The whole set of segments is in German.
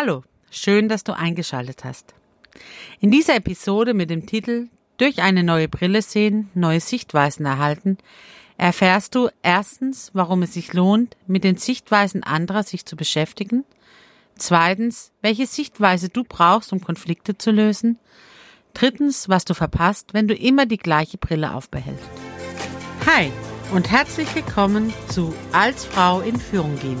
Hallo, schön, dass du eingeschaltet hast. In dieser Episode mit dem Titel Durch eine neue Brille sehen, neue Sichtweisen erhalten, erfährst du erstens, warum es sich lohnt, mit den Sichtweisen anderer sich zu beschäftigen, zweitens, welche Sichtweise du brauchst, um Konflikte zu lösen, drittens, was du verpasst, wenn du immer die gleiche Brille aufbehältst. Hi und herzlich willkommen zu Als Frau in Führung gehen.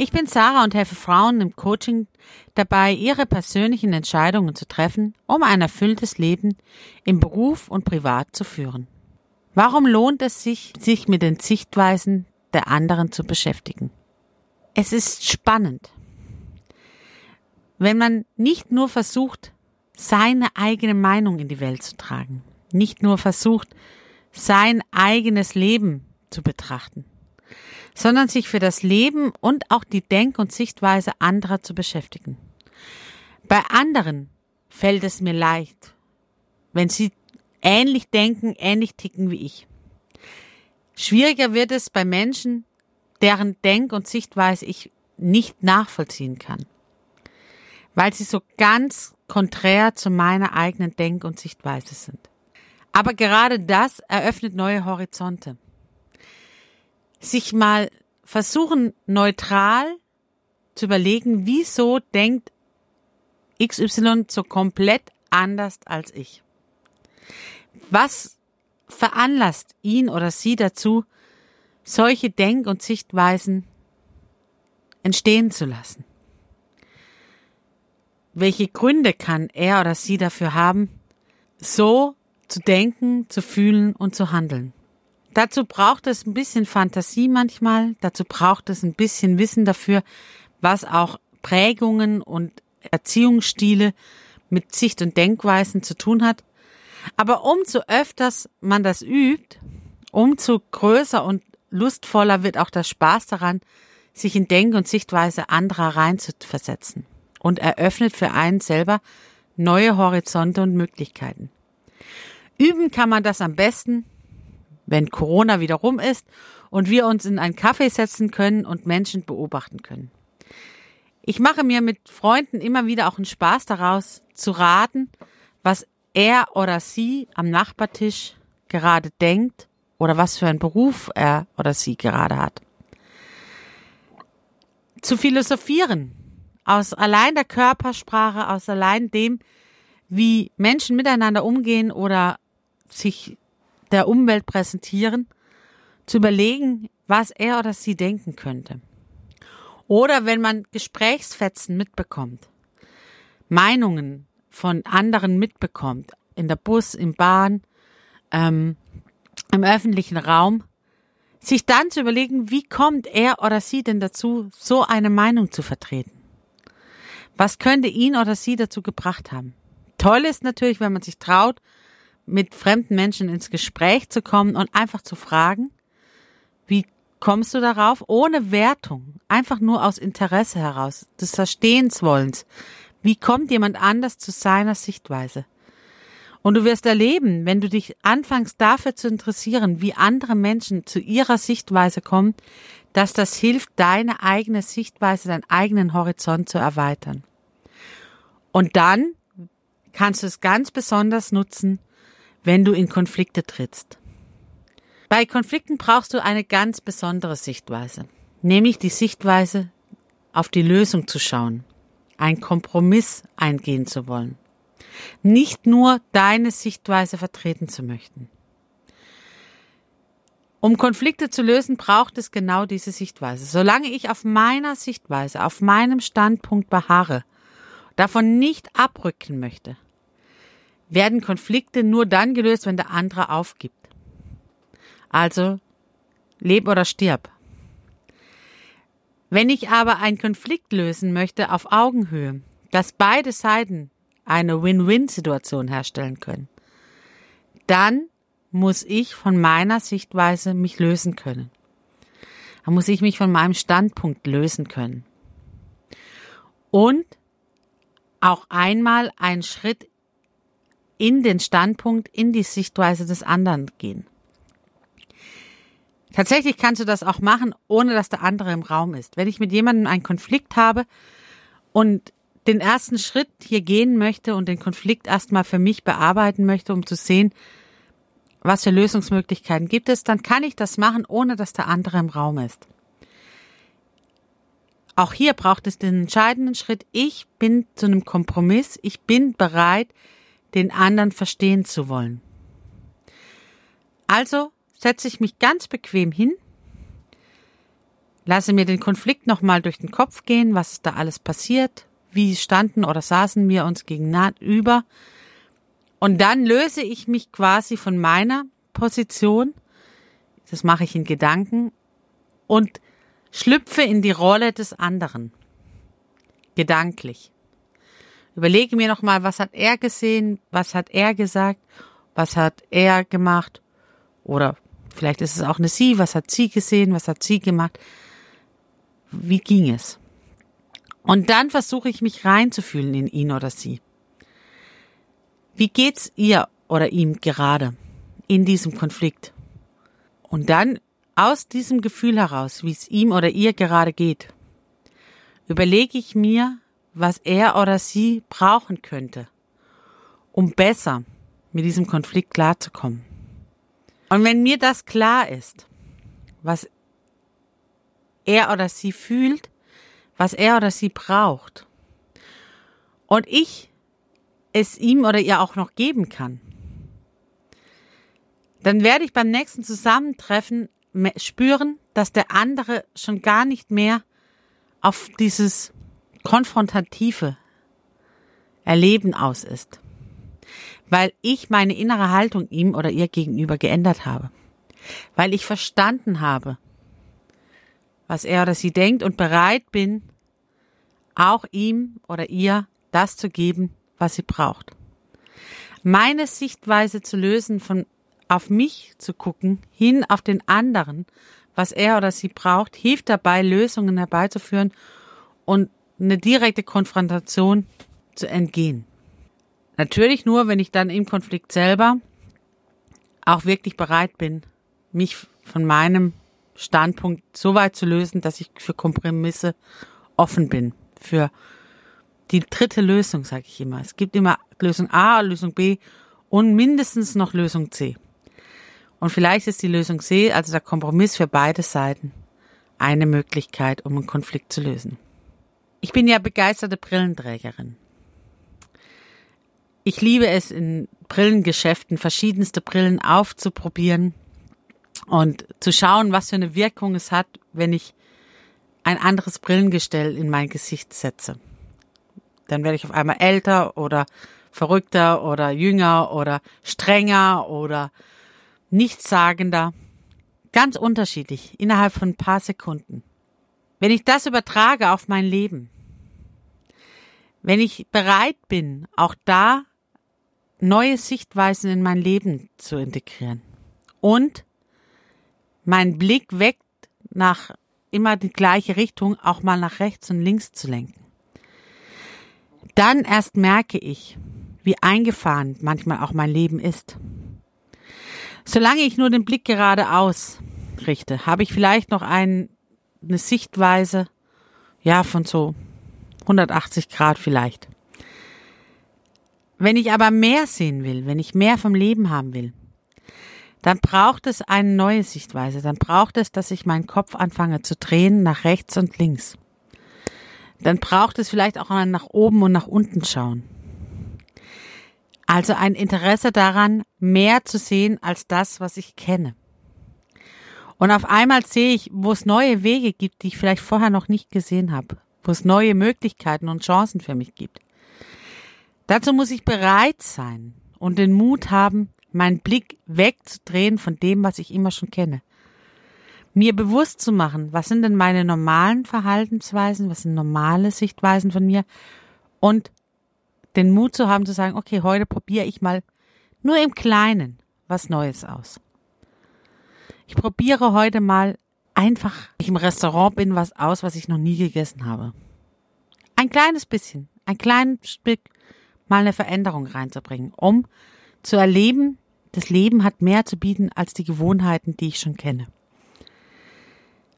Ich bin Sarah und helfe Frauen im Coaching dabei, ihre persönlichen Entscheidungen zu treffen, um ein erfülltes Leben im Beruf und privat zu führen. Warum lohnt es sich, sich mit den Sichtweisen der anderen zu beschäftigen? Es ist spannend, wenn man nicht nur versucht, seine eigene Meinung in die Welt zu tragen, nicht nur versucht, sein eigenes Leben zu betrachten, sondern sich für das Leben und auch die Denk- und Sichtweise anderer zu beschäftigen. Bei anderen fällt es mir leicht, wenn sie ähnlich denken, ähnlich ticken wie ich. Schwieriger wird es bei Menschen, deren Denk- und Sichtweise ich nicht nachvollziehen kann, weil sie so ganz konträr zu meiner eigenen Denk- und Sichtweise sind. Aber gerade das eröffnet neue Horizonte sich mal versuchen, neutral zu überlegen, wieso denkt XY so komplett anders als ich? Was veranlasst ihn oder sie dazu, solche Denk- und Sichtweisen entstehen zu lassen? Welche Gründe kann er oder sie dafür haben, so zu denken, zu fühlen und zu handeln? Dazu braucht es ein bisschen Fantasie manchmal, dazu braucht es ein bisschen Wissen dafür, was auch Prägungen und Erziehungsstile mit Sicht- und Denkweisen zu tun hat. Aber umso öfters man das übt, umso größer und lustvoller wird auch der Spaß daran, sich in Denk- und Sichtweise anderer reinzuversetzen und eröffnet für einen selber neue Horizonte und Möglichkeiten. Üben kann man das am besten, wenn Corona wieder rum ist und wir uns in einen Kaffee setzen können und Menschen beobachten können. Ich mache mir mit Freunden immer wieder auch einen Spaß daraus, zu raten, was er oder sie am Nachbartisch gerade denkt oder was für einen Beruf er oder sie gerade hat. Zu philosophieren aus allein der Körpersprache, aus allein dem, wie Menschen miteinander umgehen oder sich der Umwelt präsentieren, zu überlegen, was er oder sie denken könnte. Oder wenn man Gesprächsfetzen mitbekommt, Meinungen von anderen mitbekommt, in der Bus, im Bahn, ähm, im öffentlichen Raum, sich dann zu überlegen, wie kommt er oder sie denn dazu, so eine Meinung zu vertreten? Was könnte ihn oder sie dazu gebracht haben? Toll ist natürlich, wenn man sich traut, mit fremden Menschen ins Gespräch zu kommen und einfach zu fragen, wie kommst du darauf, ohne Wertung, einfach nur aus Interesse heraus, des Verstehenswollens. Wie kommt jemand anders zu seiner Sichtweise? Und du wirst erleben, wenn du dich anfängst dafür zu interessieren, wie andere Menschen zu ihrer Sichtweise kommen, dass das hilft, deine eigene Sichtweise, deinen eigenen Horizont zu erweitern. Und dann kannst du es ganz besonders nutzen, wenn du in Konflikte trittst. Bei Konflikten brauchst du eine ganz besondere Sichtweise, nämlich die Sichtweise, auf die Lösung zu schauen, einen Kompromiss eingehen zu wollen, nicht nur deine Sichtweise vertreten zu möchten. Um Konflikte zu lösen, braucht es genau diese Sichtweise. Solange ich auf meiner Sichtweise, auf meinem Standpunkt beharre, davon nicht abrücken möchte, werden Konflikte nur dann gelöst, wenn der andere aufgibt. Also leb oder stirb. Wenn ich aber einen Konflikt lösen möchte auf Augenhöhe, dass beide Seiten eine Win-Win-Situation herstellen können, dann muss ich von meiner Sichtweise mich lösen können. Dann muss ich mich von meinem Standpunkt lösen können. Und auch einmal einen Schritt in den Standpunkt, in die Sichtweise des anderen gehen. Tatsächlich kannst du das auch machen, ohne dass der andere im Raum ist. Wenn ich mit jemandem einen Konflikt habe und den ersten Schritt hier gehen möchte und den Konflikt erstmal für mich bearbeiten möchte, um zu sehen, was für Lösungsmöglichkeiten gibt es, dann kann ich das machen, ohne dass der andere im Raum ist. Auch hier braucht es den entscheidenden Schritt. Ich bin zu einem Kompromiss. Ich bin bereit, den anderen verstehen zu wollen. Also setze ich mich ganz bequem hin, lasse mir den Konflikt nochmal durch den Kopf gehen, was ist da alles passiert, wie standen oder saßen wir uns gegenüber. Und dann löse ich mich quasi von meiner Position, das mache ich in Gedanken, und schlüpfe in die Rolle des anderen. Gedanklich. Überlege mir nochmal, was hat er gesehen, was hat er gesagt, was hat er gemacht oder vielleicht ist es auch eine Sie, was hat sie gesehen, was hat sie gemacht, wie ging es? Und dann versuche ich mich reinzufühlen in ihn oder sie. Wie geht's ihr oder ihm gerade in diesem Konflikt? Und dann aus diesem Gefühl heraus, wie es ihm oder ihr gerade geht, überlege ich mir, was er oder sie brauchen könnte, um besser mit diesem Konflikt klarzukommen. Und wenn mir das klar ist, was er oder sie fühlt, was er oder sie braucht. Und ich es ihm oder ihr auch noch geben kann. Dann werde ich beim nächsten Zusammentreffen spüren, dass der andere schon gar nicht mehr auf dieses konfrontative Erleben aus ist. Weil ich meine innere Haltung ihm oder ihr gegenüber geändert habe. Weil ich verstanden habe, was er oder sie denkt und bereit bin, auch ihm oder ihr das zu geben, was sie braucht. Meine Sichtweise zu lösen, von auf mich zu gucken, hin auf den anderen, was er oder sie braucht, hilft dabei, Lösungen herbeizuführen und eine direkte Konfrontation zu entgehen. Natürlich nur, wenn ich dann im Konflikt selber auch wirklich bereit bin, mich von meinem Standpunkt so weit zu lösen, dass ich für Kompromisse offen bin. Für die dritte Lösung, sage ich immer. Es gibt immer Lösung A, Lösung B und mindestens noch Lösung C. Und vielleicht ist die Lösung C, also der Kompromiss für beide Seiten, eine Möglichkeit, um einen Konflikt zu lösen. Ich bin ja begeisterte Brillenträgerin. Ich liebe es, in Brillengeschäften verschiedenste Brillen aufzuprobieren und zu schauen, was für eine Wirkung es hat, wenn ich ein anderes Brillengestell in mein Gesicht setze. Dann werde ich auf einmal älter oder verrückter oder jünger oder strenger oder nichtssagender. Ganz unterschiedlich, innerhalb von ein paar Sekunden. Wenn ich das übertrage auf mein Leben, wenn ich bereit bin, auch da neue Sichtweisen in mein Leben zu integrieren und mein Blick weg nach immer die gleiche Richtung, auch mal nach rechts und links zu lenken. Dann erst merke ich, wie eingefahren manchmal auch mein Leben ist. Solange ich nur den Blick geradeaus richte, habe ich vielleicht noch ein, eine Sichtweise, ja, von so 180 Grad vielleicht. Wenn ich aber mehr sehen will, wenn ich mehr vom Leben haben will, dann braucht es eine neue Sichtweise. Dann braucht es, dass ich meinen Kopf anfange zu drehen nach rechts und links. Dann braucht es vielleicht auch mal nach oben und nach unten schauen. Also ein Interesse daran, mehr zu sehen als das, was ich kenne. Und auf einmal sehe ich, wo es neue Wege gibt, die ich vielleicht vorher noch nicht gesehen habe, wo es neue Möglichkeiten und Chancen für mich gibt. Dazu muss ich bereit sein und den Mut haben, meinen Blick wegzudrehen von dem, was ich immer schon kenne. Mir bewusst zu machen, was sind denn meine normalen Verhaltensweisen, was sind normale Sichtweisen von mir und den Mut zu haben zu sagen, okay, heute probiere ich mal nur im Kleinen was Neues aus. Ich probiere heute mal einfach, ich im Restaurant bin, was aus, was ich noch nie gegessen habe. Ein kleines bisschen, ein kleines Stück, mal eine Veränderung reinzubringen, um zu erleben, das Leben hat mehr zu bieten als die Gewohnheiten, die ich schon kenne.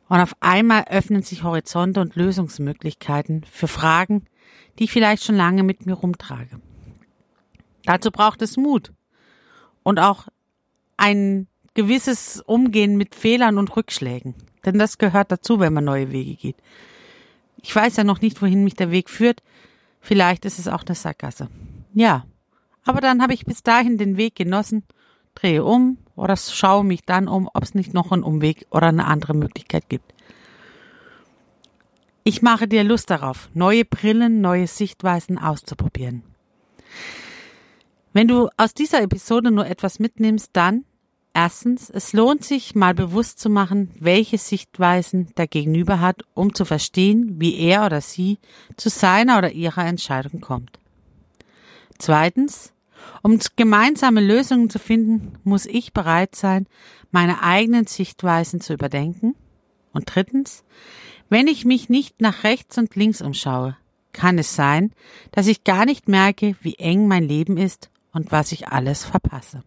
Und auf einmal öffnen sich Horizonte und Lösungsmöglichkeiten für Fragen, die ich vielleicht schon lange mit mir rumtrage. Dazu braucht es Mut und auch ein gewisses Umgehen mit Fehlern und Rückschlägen. Denn das gehört dazu, wenn man neue Wege geht. Ich weiß ja noch nicht, wohin mich der Weg führt. Vielleicht ist es auch eine Sackgasse. Ja. Aber dann habe ich bis dahin den Weg genossen, drehe um oder schaue mich dann um, ob es nicht noch einen Umweg oder eine andere Möglichkeit gibt. Ich mache dir Lust darauf, neue Brillen, neue Sichtweisen auszuprobieren. Wenn du aus dieser Episode nur etwas mitnimmst, dann Erstens, es lohnt sich, mal bewusst zu machen, welche Sichtweisen der Gegenüber hat, um zu verstehen, wie er oder sie zu seiner oder ihrer Entscheidung kommt. Zweitens, um gemeinsame Lösungen zu finden, muss ich bereit sein, meine eigenen Sichtweisen zu überdenken. Und drittens, wenn ich mich nicht nach rechts und links umschaue, kann es sein, dass ich gar nicht merke, wie eng mein Leben ist und was ich alles verpasse.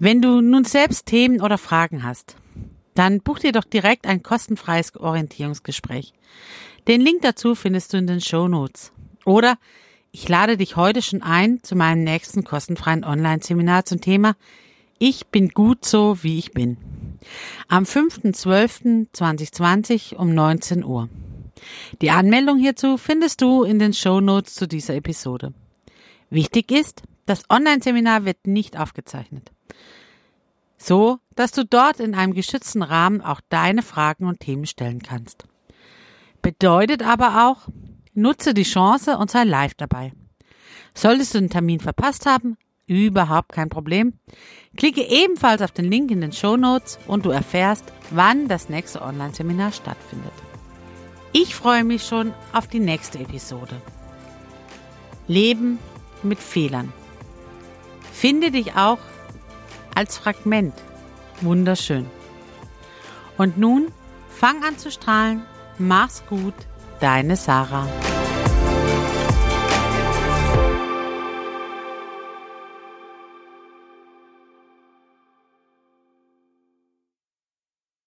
Wenn du nun selbst Themen oder Fragen hast, dann buch dir doch direkt ein kostenfreies Orientierungsgespräch. Den Link dazu findest du in den Show Notes. Oder ich lade dich heute schon ein zu meinem nächsten kostenfreien Online-Seminar zum Thema Ich bin gut so, wie ich bin. Am 5.12.2020 um 19 Uhr. Die Anmeldung hierzu findest du in den Show Notes zu dieser Episode. Wichtig ist, das Online-Seminar wird nicht aufgezeichnet so dass du dort in einem geschützten Rahmen auch deine Fragen und Themen stellen kannst. Bedeutet aber auch, nutze die Chance und sei live dabei. Solltest du den Termin verpasst haben, überhaupt kein Problem. Klicke ebenfalls auf den Link in den Show Notes und du erfährst, wann das nächste Online-Seminar stattfindet. Ich freue mich schon auf die nächste Episode. Leben mit Fehlern. Finde dich auch als Fragment. Wunderschön. Und nun fang an zu strahlen. Mach's gut, deine Sarah.